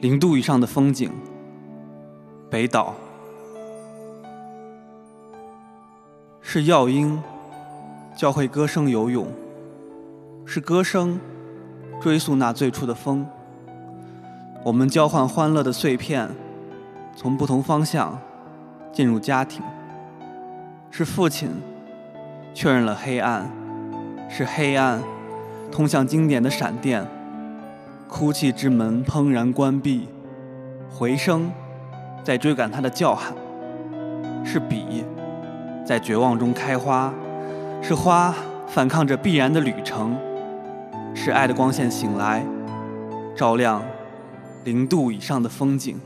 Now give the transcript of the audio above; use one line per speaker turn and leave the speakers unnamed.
零度以上的风景，北岛。是药音教会歌声游泳，是歌声追溯那最初的风。我们交换欢乐的碎片，从不同方向进入家庭。是父亲确认了黑暗，是黑暗通向经典的闪电。哭泣之门砰然关闭，回声在追赶他的叫喊。是笔在绝望中开花，是花反抗着必然的旅程。是爱的光线醒来，照亮零度以上的风景。